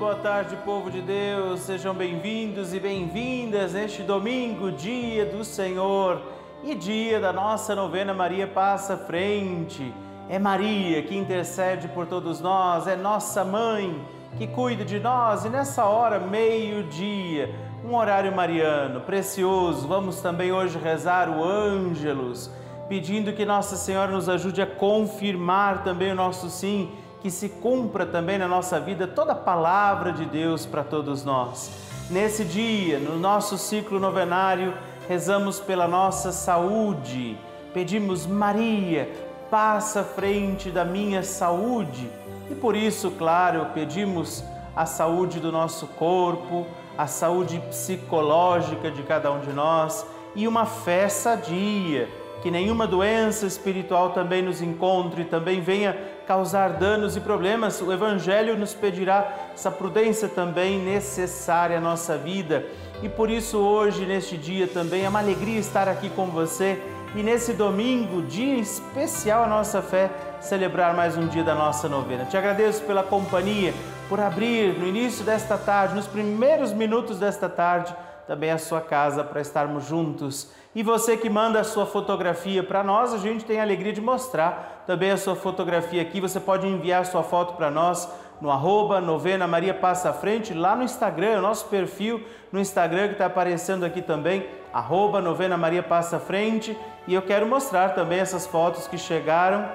boa tarde, povo de Deus. Sejam bem-vindos e bem-vindas neste domingo, dia do Senhor e dia da nossa novena Maria Passa Frente. É Maria que intercede por todos nós, é nossa mãe que cuida de nós e nessa hora, meio-dia, um horário mariano precioso, vamos também hoje rezar o Ângelus, pedindo que Nossa Senhora nos ajude a confirmar também o nosso sim que se cumpra também na nossa vida toda a palavra de Deus para todos nós. Nesse dia, no nosso ciclo novenário, rezamos pela nossa saúde, pedimos Maria, passa à frente da minha saúde. E por isso, claro, pedimos a saúde do nosso corpo, a saúde psicológica de cada um de nós e uma fé sadia, que nenhuma doença espiritual também nos encontre, também venha causar danos e problemas, o Evangelho nos pedirá essa prudência também necessária à nossa vida. E por isso, hoje, neste dia também, é uma alegria estar aqui com você e nesse domingo, dia especial à nossa fé, celebrar mais um dia da nossa novena. Te agradeço pela companhia, por abrir no início desta tarde, nos primeiros minutos desta tarde, também a sua casa para estarmos juntos. E você que manda a sua fotografia para nós, a gente tem a alegria de mostrar também a sua fotografia aqui. Você pode enviar a sua foto para nós no arroba novena Maria Passa à Frente, lá no Instagram, o nosso perfil no Instagram que está aparecendo aqui também, arroba novena Maria Passa à Frente. E eu quero mostrar também essas fotos que chegaram.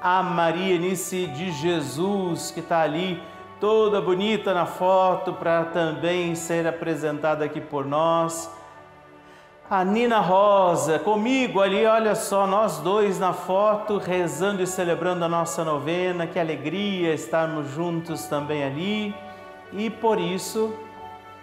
A Maria Nice de Jesus, que está ali toda bonita na foto para também ser apresentada aqui por nós. A Nina Rosa, comigo ali, olha só, nós dois na foto, rezando e celebrando a nossa novena, que alegria estarmos juntos também ali. E por isso,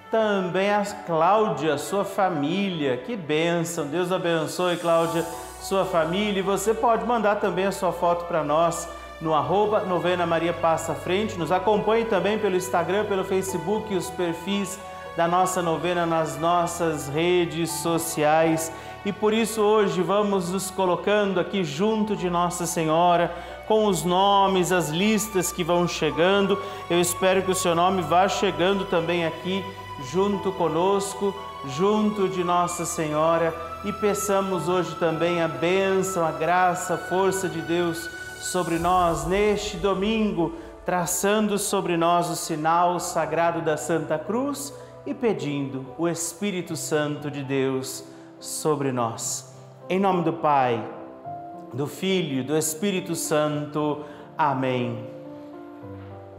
também a Cláudia, sua família, que bênção, Deus abençoe, Cláudia, sua família. E você pode mandar também a sua foto para nós no arroba Novena Maria Passa Frente. Nos acompanhe também pelo Instagram, pelo Facebook, os perfis da nossa novena nas nossas redes sociais. E por isso hoje vamos nos colocando aqui junto de Nossa Senhora, com os nomes, as listas que vão chegando. Eu espero que o seu nome vá chegando também aqui junto conosco, junto de Nossa Senhora, e peçamos hoje também a bênção, a graça, a força de Deus sobre nós neste domingo, traçando sobre nós o sinal sagrado da Santa Cruz e pedindo o Espírito Santo de Deus sobre nós. Em nome do Pai, do Filho e do Espírito Santo. Amém.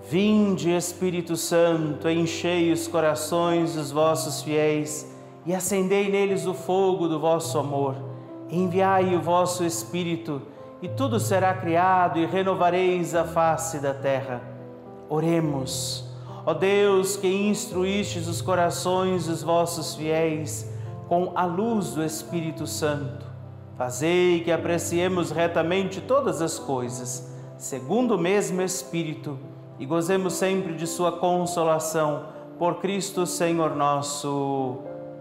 Vinde, Espírito Santo, enchei os corações dos vossos fiéis e acendei neles o fogo do vosso amor. Enviai o vosso Espírito e tudo será criado e renovareis a face da terra. Oremos. Ó Deus, que instruístes os corações dos vossos fiéis com a luz do Espírito Santo, fazei que apreciemos retamente todas as coisas, segundo o mesmo Espírito, e gozemos sempre de Sua consolação, por Cristo Senhor nosso.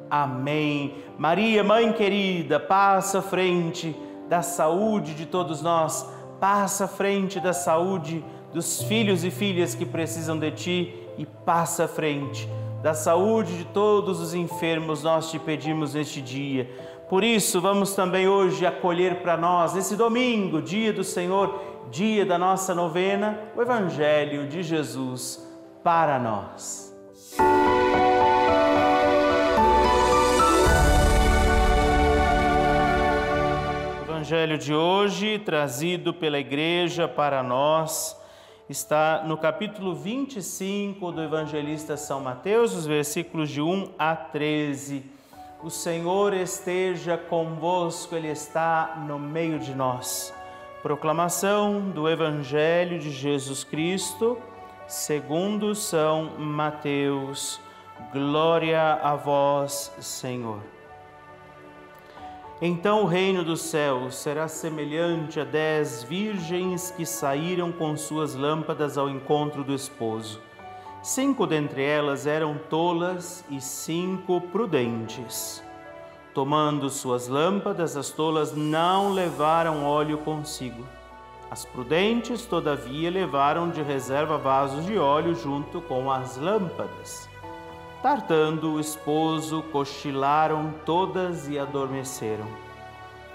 Amém. Maria, Mãe querida, passa à frente da saúde de todos nós, passa à frente da saúde dos filhos e filhas que precisam de Ti e passa à frente. Da saúde de todos os enfermos, nós te pedimos neste dia. Por isso, vamos também hoje acolher para nós, nesse domingo, dia do Senhor, dia da nossa novena, o Evangelho de Jesus para nós. Evangelho de hoje, trazido pela Igreja para nós, está no capítulo 25 do evangelista São Mateus, os versículos de 1 a 13. O Senhor esteja convosco, Ele está no meio de nós. Proclamação do Evangelho de Jesus Cristo, segundo São Mateus. Glória a vós, Senhor. Então o reino dos céus será semelhante a dez virgens que saíram com suas lâmpadas ao encontro do esposo. Cinco dentre elas eram tolas e cinco prudentes. Tomando suas lâmpadas, as tolas não levaram óleo consigo. As prudentes, todavia, levaram de reserva vasos de óleo junto com as lâmpadas. Tartando o esposo, cochilaram todas e adormeceram.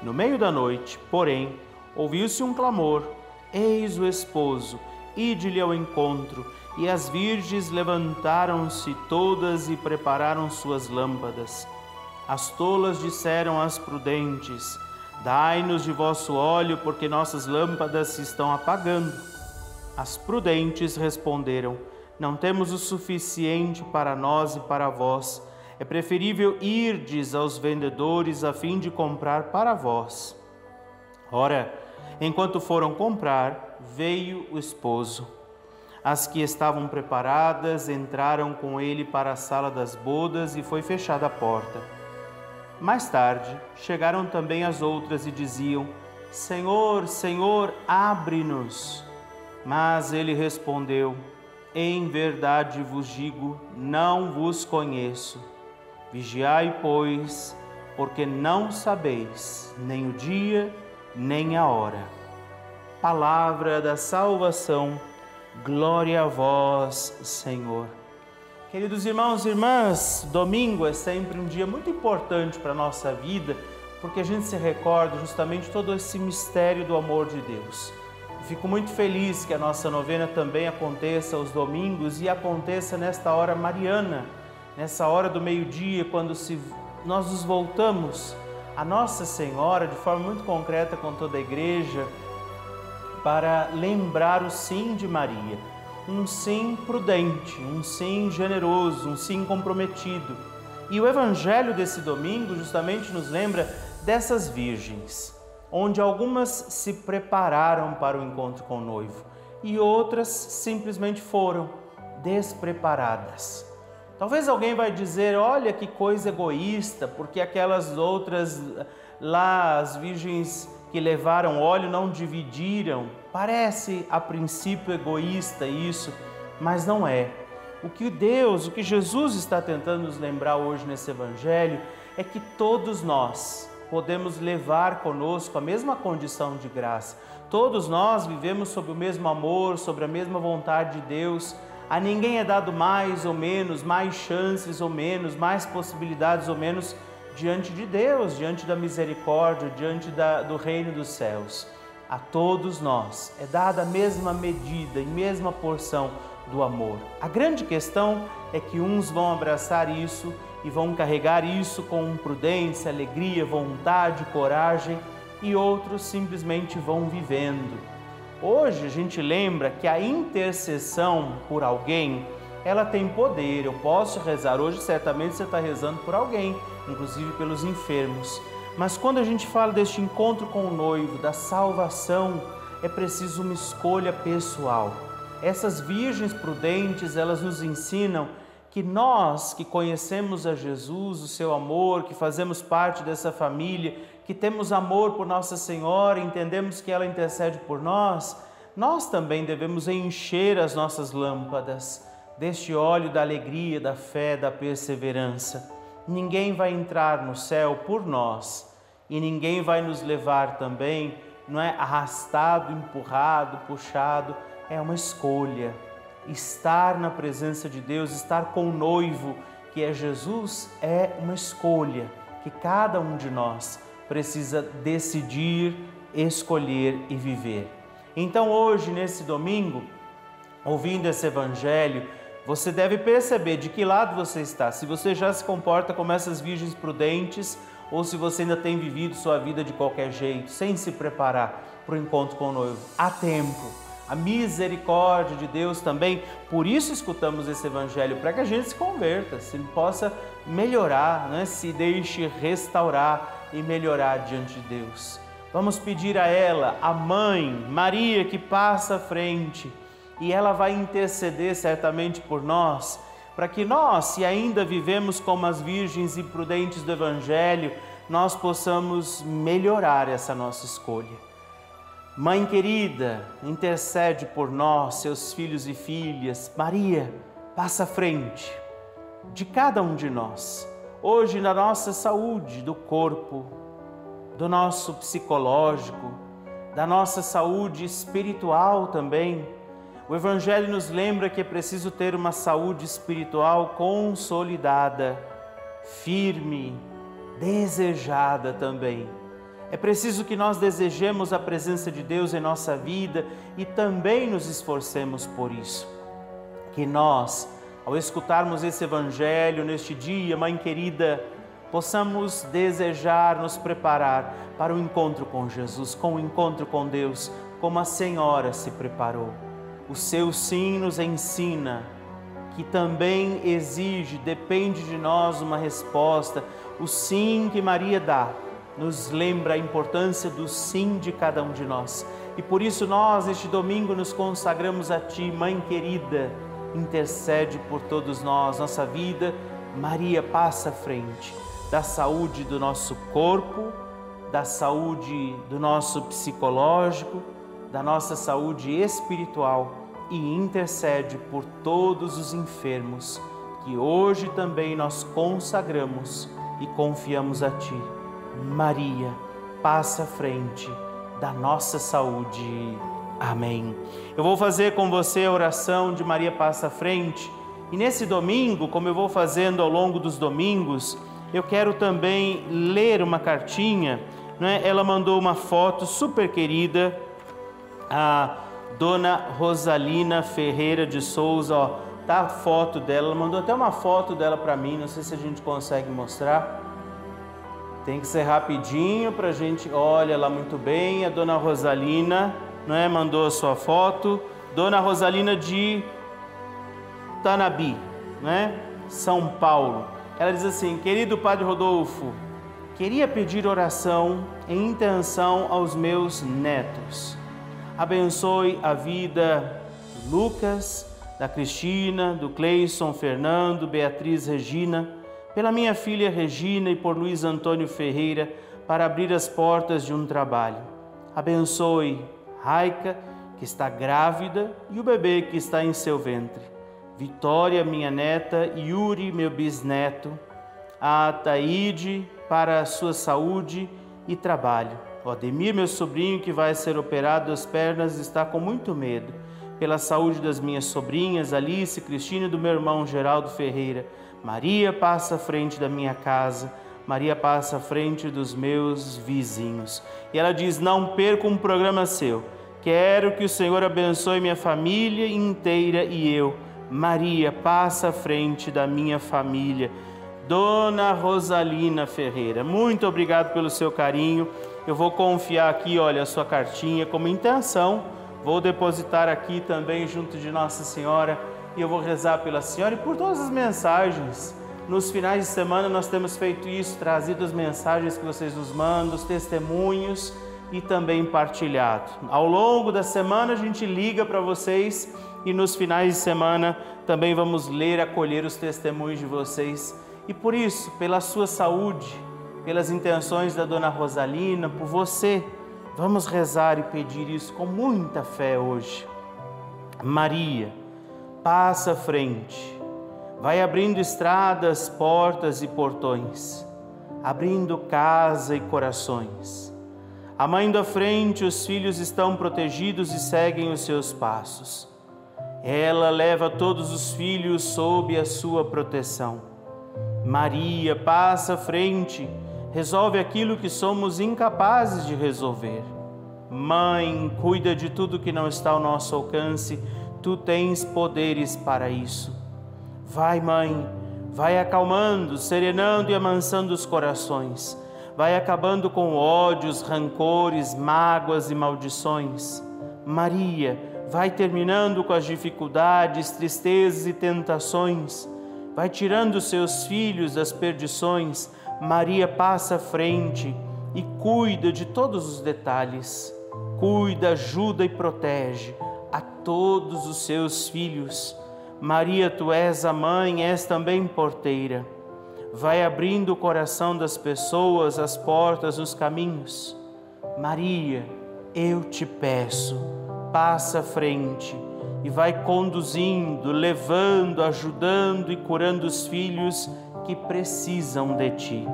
No meio da noite, porém, ouviu-se um clamor: Eis o esposo, ide-lhe ao encontro. E as virgens levantaram-se todas e prepararam suas lâmpadas. As tolas disseram às prudentes: Dai-nos de vosso óleo, porque nossas lâmpadas se estão apagando. As prudentes responderam: Não temos o suficiente para nós e para vós. É preferível irdes aos vendedores a fim de comprar para vós. Ora, enquanto foram comprar, veio o esposo. As que estavam preparadas entraram com ele para a sala das bodas e foi fechada a porta. Mais tarde, chegaram também as outras e diziam: Senhor, Senhor, abre-nos. Mas ele respondeu: Em verdade vos digo, não vos conheço. Vigiai, pois, porque não sabeis nem o dia, nem a hora. Palavra da salvação, glória a vós, Senhor. Queridos irmãos e irmãs, domingo é sempre um dia muito importante para a nossa vida, porque a gente se recorda justamente todo esse mistério do amor de Deus. Fico muito feliz que a nossa novena também aconteça aos domingos e aconteça nesta hora mariana, nessa hora do meio-dia, quando se, nós nos voltamos a Nossa Senhora de forma muito concreta com toda a igreja para lembrar o sim de Maria um sim prudente, um sim generoso, um sim comprometido. E o evangelho desse domingo justamente nos lembra dessas virgens, onde algumas se prepararam para o encontro com o noivo e outras simplesmente foram despreparadas. Talvez alguém vai dizer: "Olha que coisa egoísta, porque aquelas outras lá as virgens que levaram óleo não dividiram. Parece a princípio egoísta isso, mas não é. O que Deus, o que Jesus está tentando nos lembrar hoje nesse Evangelho é que todos nós podemos levar conosco a mesma condição de graça. Todos nós vivemos sob o mesmo amor, sobre a mesma vontade de Deus. A ninguém é dado mais ou menos, mais chances ou menos, mais possibilidades ou menos diante de Deus, diante da misericórdia, diante da, do reino dos céus. A todos nós é dada a mesma medida e mesma porção do amor. A grande questão é que uns vão abraçar isso e vão carregar isso com prudência, alegria, vontade, coragem, e outros simplesmente vão vivendo. Hoje a gente lembra que a intercessão por alguém, ela tem poder. Eu posso rezar hoje, certamente você está rezando por alguém inclusive pelos enfermos. Mas quando a gente fala deste encontro com o noivo, da salvação, é preciso uma escolha pessoal. Essas virgens prudentes, elas nos ensinam que nós que conhecemos a Jesus, o seu amor, que fazemos parte dessa família, que temos amor por Nossa Senhora, entendemos que ela intercede por nós, nós também devemos encher as nossas lâmpadas deste óleo da alegria, da fé, da perseverança ninguém vai entrar no céu por nós e ninguém vai nos levar também, não é arrastado, empurrado, puxado, é uma escolha. Estar na presença de Deus, estar com o noivo, que é Jesus, é uma escolha que cada um de nós precisa decidir, escolher e viver. Então, hoje, nesse domingo, ouvindo esse evangelho, você deve perceber de que lado você está, se você já se comporta como essas virgens prudentes ou se você ainda tem vivido sua vida de qualquer jeito, sem se preparar para o encontro com o noivo. Há tempo. A misericórdia de Deus também, por isso escutamos esse evangelho, para que a gente se converta, se possa melhorar, né? se deixe restaurar e melhorar diante de Deus. Vamos pedir a ela, a mãe, Maria, que passa à frente e ela vai interceder certamente por nós, para que nós, se ainda vivemos como as virgens e prudentes do Evangelho, nós possamos melhorar essa nossa escolha. Mãe querida, intercede por nós, seus filhos e filhas. Maria, passa à frente de cada um de nós, hoje na nossa saúde do corpo, do nosso psicológico, da nossa saúde espiritual também. O Evangelho nos lembra que é preciso ter uma saúde espiritual consolidada, firme, desejada também. É preciso que nós desejemos a presença de Deus em nossa vida e também nos esforcemos por isso. Que nós, ao escutarmos esse Evangelho neste dia, Mãe querida, possamos desejar nos preparar para o encontro com Jesus, com o encontro com Deus, como a Senhora se preparou. O seu sim nos ensina que também exige, depende de nós uma resposta. O sim que Maria dá nos lembra a importância do sim de cada um de nós. E por isso nós, neste domingo, nos consagramos a Ti, Mãe querida, intercede por todos nós, nossa vida. Maria passa à frente da saúde do nosso corpo, da saúde do nosso psicológico, da nossa saúde espiritual e intercede por todos os enfermos que hoje também nós consagramos e confiamos a Ti. Maria, passa à frente da nossa saúde. Amém. Eu vou fazer com você a oração de Maria passa à frente. E nesse domingo, como eu vou fazendo ao longo dos domingos, eu quero também ler uma cartinha. Né? Ela mandou uma foto super querida, a dona Rosalina Ferreira de Souza. Ó, tá a foto dela, ela mandou até uma foto dela para mim, não sei se a gente consegue mostrar. Tem que ser rapidinho para a gente. Olha lá muito bem, a dona Rosalina, não é? Mandou a sua foto. Dona Rosalina de Tanabi, né? São Paulo. Ela diz assim: Querido Padre Rodolfo, queria pedir oração em intenção aos meus netos. Abençoe a vida do Lucas, da Cristina, do Cleison, Fernando, Beatriz Regina, pela minha filha Regina e por Luiz Antônio Ferreira para abrir as portas de um trabalho. Abençoe Raica, que está grávida, e o bebê que está em seu ventre. Vitória, minha neta, Yuri, meu bisneto, a Taíde, para a sua saúde e trabalho. O Ademir, meu sobrinho, que vai ser operado das pernas, está com muito medo. Pela saúde das minhas sobrinhas, Alice, Cristina e do meu irmão Geraldo Ferreira. Maria passa à frente da minha casa. Maria passa à frente dos meus vizinhos. E ela diz: Não perca um programa seu. Quero que o Senhor abençoe minha família inteira e eu Maria passa à frente da minha família. Dona Rosalina Ferreira, muito obrigado pelo seu carinho. Eu vou confiar aqui, olha, a sua cartinha como intenção. Vou depositar aqui também junto de Nossa Senhora e eu vou rezar pela senhora e por todas as mensagens. Nos finais de semana nós temos feito isso, trazido as mensagens que vocês nos mandam, os testemunhos e também partilhado. Ao longo da semana a gente liga para vocês e nos finais de semana também vamos ler, acolher os testemunhos de vocês. E por isso, pela sua saúde, pelas intenções da dona Rosalina, por você, vamos rezar e pedir isso com muita fé hoje. Maria, passa à frente, vai abrindo estradas, portas e portões, abrindo casa e corações. A mãe da frente, os filhos estão protegidos e seguem os seus passos. Ela leva todos os filhos sob a sua proteção. Maria passa à frente, resolve aquilo que somos incapazes de resolver. Mãe, cuida de tudo que não está ao nosso alcance, tu tens poderes para isso. Vai, mãe, vai acalmando, serenando e amansando os corações. Vai acabando com ódios, rancores, mágoas e maldições. Maria, vai terminando com as dificuldades, tristezas e tentações, vai tirando seus filhos das perdições. Maria passa à frente e cuida de todos os detalhes, cuida, ajuda e protege todos os seus filhos. Maria, tu és a mãe, és também porteira. Vai abrindo o coração das pessoas, as portas, os caminhos. Maria, eu te peço passa à frente e vai conduzindo, levando, ajudando e curando os filhos que precisam de ti.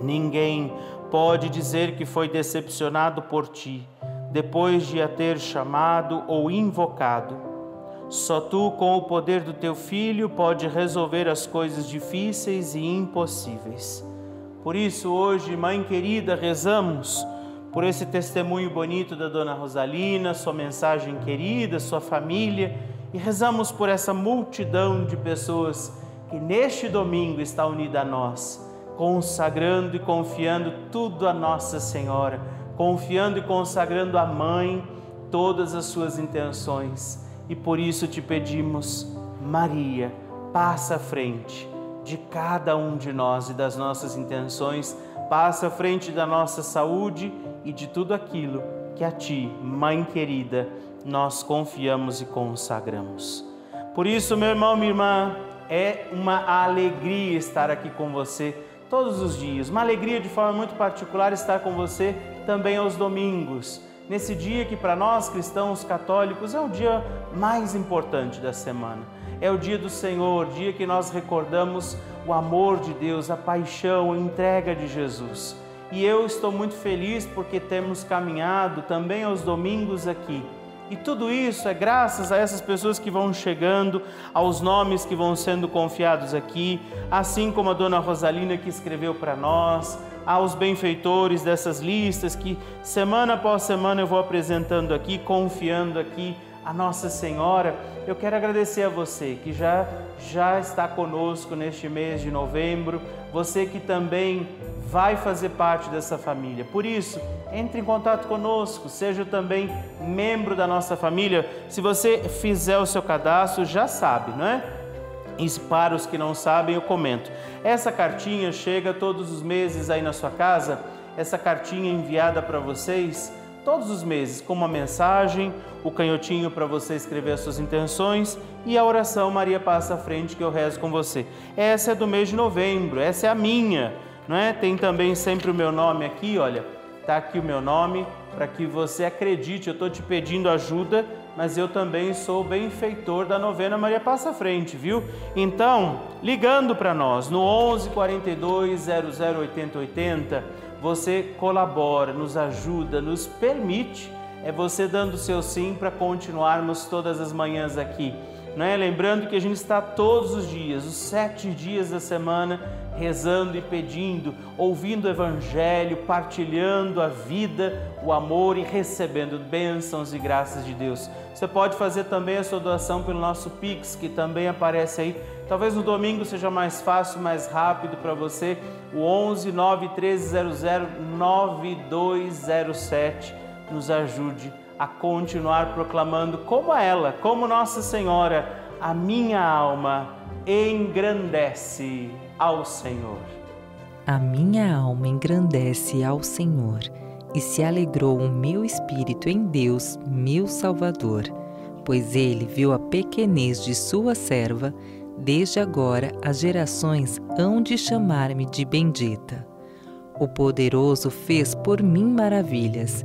Ninguém pode dizer que foi decepcionado por ti. Depois de a ter chamado ou invocado. Só tu, com o poder do teu filho, pode resolver as coisas difíceis e impossíveis. Por isso, hoje, mãe querida, rezamos por esse testemunho bonito da dona Rosalina, sua mensagem querida, sua família, e rezamos por essa multidão de pessoas que neste domingo está unida a nós, consagrando e confiando tudo a Nossa Senhora, confiando e consagrando a mãe todas as suas intenções. E por isso te pedimos, Maria, passa à frente de cada um de nós e das nossas intenções, passa à frente da nossa saúde e de tudo aquilo que a Ti, Mãe querida, nós confiamos e consagramos. Por isso, meu irmão, minha irmã, é uma alegria estar aqui com você todos os dias. Uma alegria de forma muito particular estar com você também aos domingos. Nesse dia que para nós cristãos católicos é o dia mais importante da semana. É o dia do Senhor, dia que nós recordamos o amor de Deus, a paixão, a entrega de Jesus. E eu estou muito feliz porque temos caminhado também aos domingos aqui. E tudo isso é graças a essas pessoas que vão chegando, aos nomes que vão sendo confiados aqui, assim como a dona Rosalina que escreveu para nós, aos benfeitores dessas listas que semana após semana eu vou apresentando aqui, confiando aqui a Nossa Senhora. Eu quero agradecer a você que já já está conosco neste mês de novembro, você que também vai fazer parte dessa família. Por isso, entre em contato conosco, seja também membro da nossa família. Se você fizer o seu cadastro, já sabe, não é? E para os que não sabem, eu comento. Essa cartinha chega todos os meses aí na sua casa. Essa cartinha enviada para vocês todos os meses com uma mensagem, o canhotinho para você escrever as suas intenções e a oração Maria passa à frente que eu rezo com você. Essa é do mês de novembro, essa é a minha não é? Tem também sempre o meu nome aqui, olha, tá aqui o meu nome para que você acredite. Eu estou te pedindo ajuda, mas eu também sou benfeitor da novena Maria Passa Frente, viu? Então, ligando para nós no 11 42 00 80 80, você colabora, nos ajuda, nos permite. É você dando o seu sim para continuarmos todas as manhãs aqui. Não é? Lembrando que a gente está todos os dias, os sete dias da semana, rezando e pedindo, ouvindo o Evangelho, partilhando a vida, o amor e recebendo bênçãos e graças de Deus. Você pode fazer também a sua doação pelo nosso Pix, que também aparece aí. Talvez no domingo seja mais fácil, mais rápido para você. O 11 91300 9207 nos ajude a continuar proclamando como ela, como Nossa Senhora, a minha alma engrandece ao Senhor. A minha alma engrandece ao Senhor, e se alegrou o meu espírito em Deus, meu Salvador, pois ele viu a pequenez de sua serva, desde agora as gerações hão de chamar-me de bendita. O poderoso fez por mim maravilhas,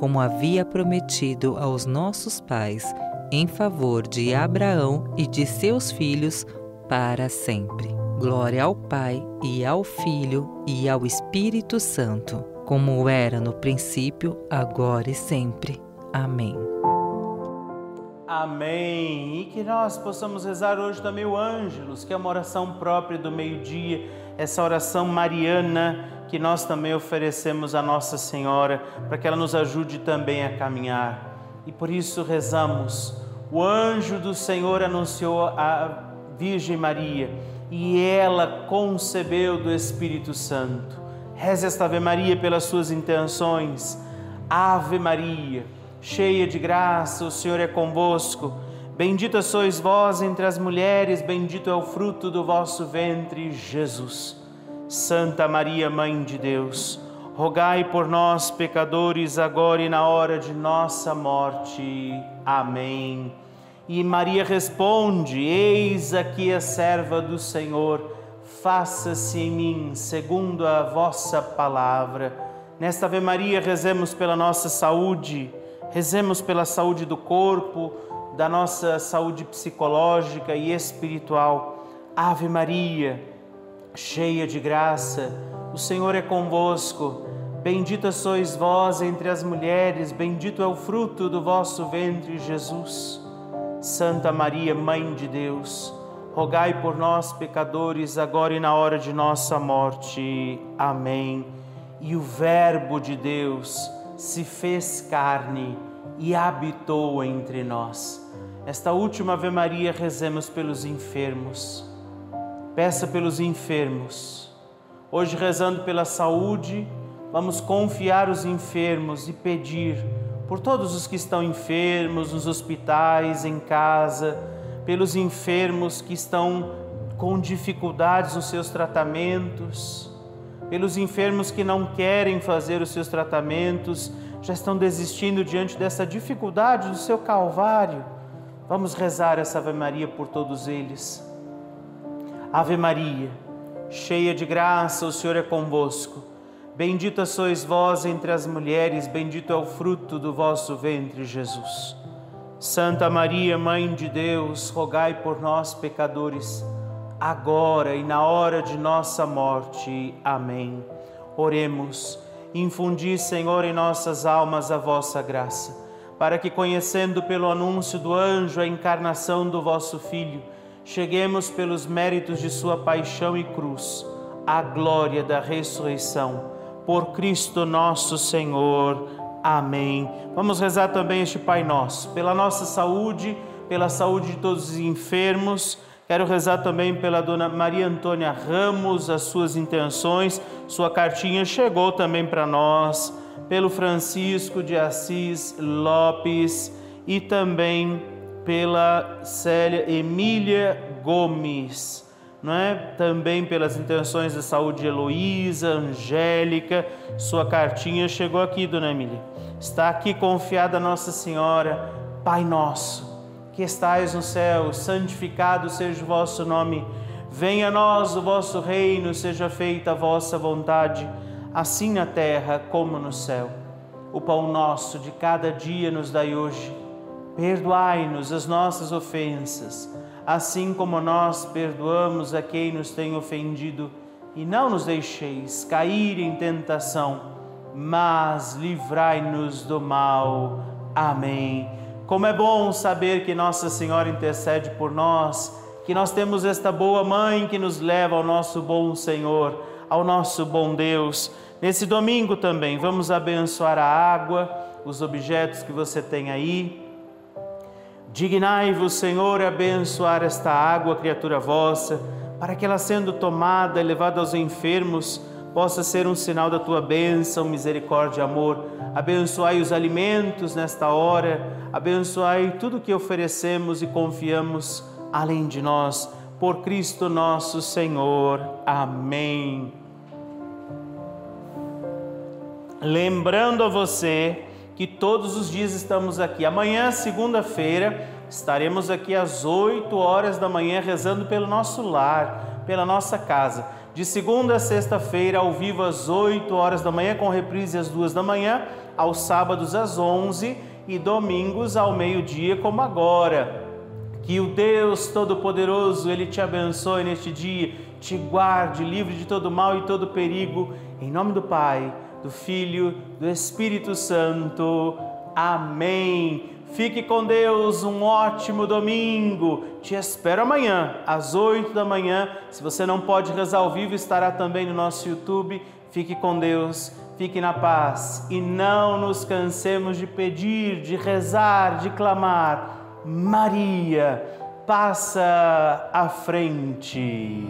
como havia prometido aos nossos pais, em favor de Abraão e de seus filhos para sempre. Glória ao Pai e ao Filho e ao Espírito Santo, como era no princípio, agora e sempre. Amém. Amém. E que nós possamos rezar hoje também o Ângelus, que é uma oração própria do meio-dia, essa oração mariana que nós também oferecemos à Nossa Senhora, para que ela nos ajude também a caminhar. E por isso rezamos. O anjo do Senhor anunciou a Virgem Maria e ela concebeu do Espírito Santo. Reze esta Ave Maria pelas suas intenções. Ave Maria, cheia de graça, o Senhor é convosco. Bendita sois vós entre as mulheres, bendito é o fruto do vosso ventre, Jesus. Santa Maria, Mãe de Deus, rogai por nós, pecadores, agora e na hora de nossa morte. Amém. E Maria responde: Eis aqui a serva do Senhor, faça-se em mim segundo a vossa palavra. Nesta Ave Maria, rezemos pela nossa saúde, rezemos pela saúde do corpo, da nossa saúde psicológica e espiritual. Ave Maria, cheia de graça, o Senhor é convosco. Bendita sois vós entre as mulheres, bendito é o fruto do vosso ventre, Jesus. Santa Maria, Mãe de Deus, rogai por nós, pecadores, agora e na hora de nossa morte. Amém. E o Verbo de Deus se fez carne e habitou entre nós. Esta última Ave Maria, rezemos pelos enfermos. Peça pelos enfermos. Hoje, rezando pela saúde, vamos confiar os enfermos e pedir por todos os que estão enfermos, nos hospitais, em casa, pelos enfermos que estão com dificuldades nos seus tratamentos, pelos enfermos que não querem fazer os seus tratamentos, já estão desistindo diante dessa dificuldade do seu calvário. Vamos rezar essa Ave Maria por todos eles. Ave Maria, cheia de graça, o Senhor é convosco. Bendita sois vós entre as mulheres, bendito é o fruto do vosso ventre, Jesus. Santa Maria, Mãe de Deus, rogai por nós, pecadores, agora e na hora de nossa morte. Amém. Oremos. Infundi, Senhor, em nossas almas a vossa graça, para que, conhecendo pelo anúncio do anjo a encarnação do vosso Filho, cheguemos pelos méritos de sua paixão e cruz à glória da ressurreição por Cristo nosso Senhor. Amém. Vamos rezar também este Pai Nosso, pela nossa saúde, pela saúde de todos os enfermos. Quero rezar também pela dona Maria Antônia Ramos, as suas intenções. Sua cartinha chegou também para nós. Pelo Francisco de Assis Lopes e também pela Célia Emília Gomes não é? Também pelas intenções de saúde de Heloísa, Angélica, sua cartinha chegou aqui, dona Emília. Está aqui confiada Nossa Senhora, Pai nosso, que estais no céu, santificado seja o vosso nome. Venha a nós o vosso reino, seja feita a vossa vontade, assim na terra como no céu. O pão nosso de cada dia nos dai hoje. Perdoai-nos as nossas ofensas assim como nós perdoamos a quem nos tem ofendido, e não nos deixeis cair em tentação, mas livrai-nos do mal. Amém. Como é bom saber que Nossa Senhora intercede por nós, que nós temos esta boa mãe que nos leva ao nosso bom Senhor, ao nosso bom Deus. Nesse domingo também vamos abençoar a água, os objetos que você tem aí, Dignai-vos, Senhor, a abençoar esta água, criatura vossa, para que ela, sendo tomada e levada aos enfermos, possa ser um sinal da tua bênção, misericórdia e amor. Abençoai os alimentos nesta hora, abençoai tudo que oferecemos e confiamos além de nós, por Cristo nosso Senhor. Amém. Lembrando a você que todos os dias estamos aqui. Amanhã, segunda-feira, estaremos aqui às 8 horas da manhã rezando pelo nosso lar, pela nossa casa. De segunda a sexta-feira, ao vivo às 8 horas da manhã, com reprise às 2 da manhã, aos sábados às 11 e domingos ao meio-dia, como agora. Que o Deus Todo-Poderoso, Ele te abençoe neste dia, te guarde, livre de todo mal e todo perigo, em nome do Pai do Filho, do Espírito Santo. Amém. Fique com Deus, um ótimo domingo. Te espero amanhã, às 8 da manhã. Se você não pode rezar ao vivo, estará também no nosso YouTube. Fique com Deus, fique na paz e não nos cansemos de pedir, de rezar, de clamar. Maria, passa à frente.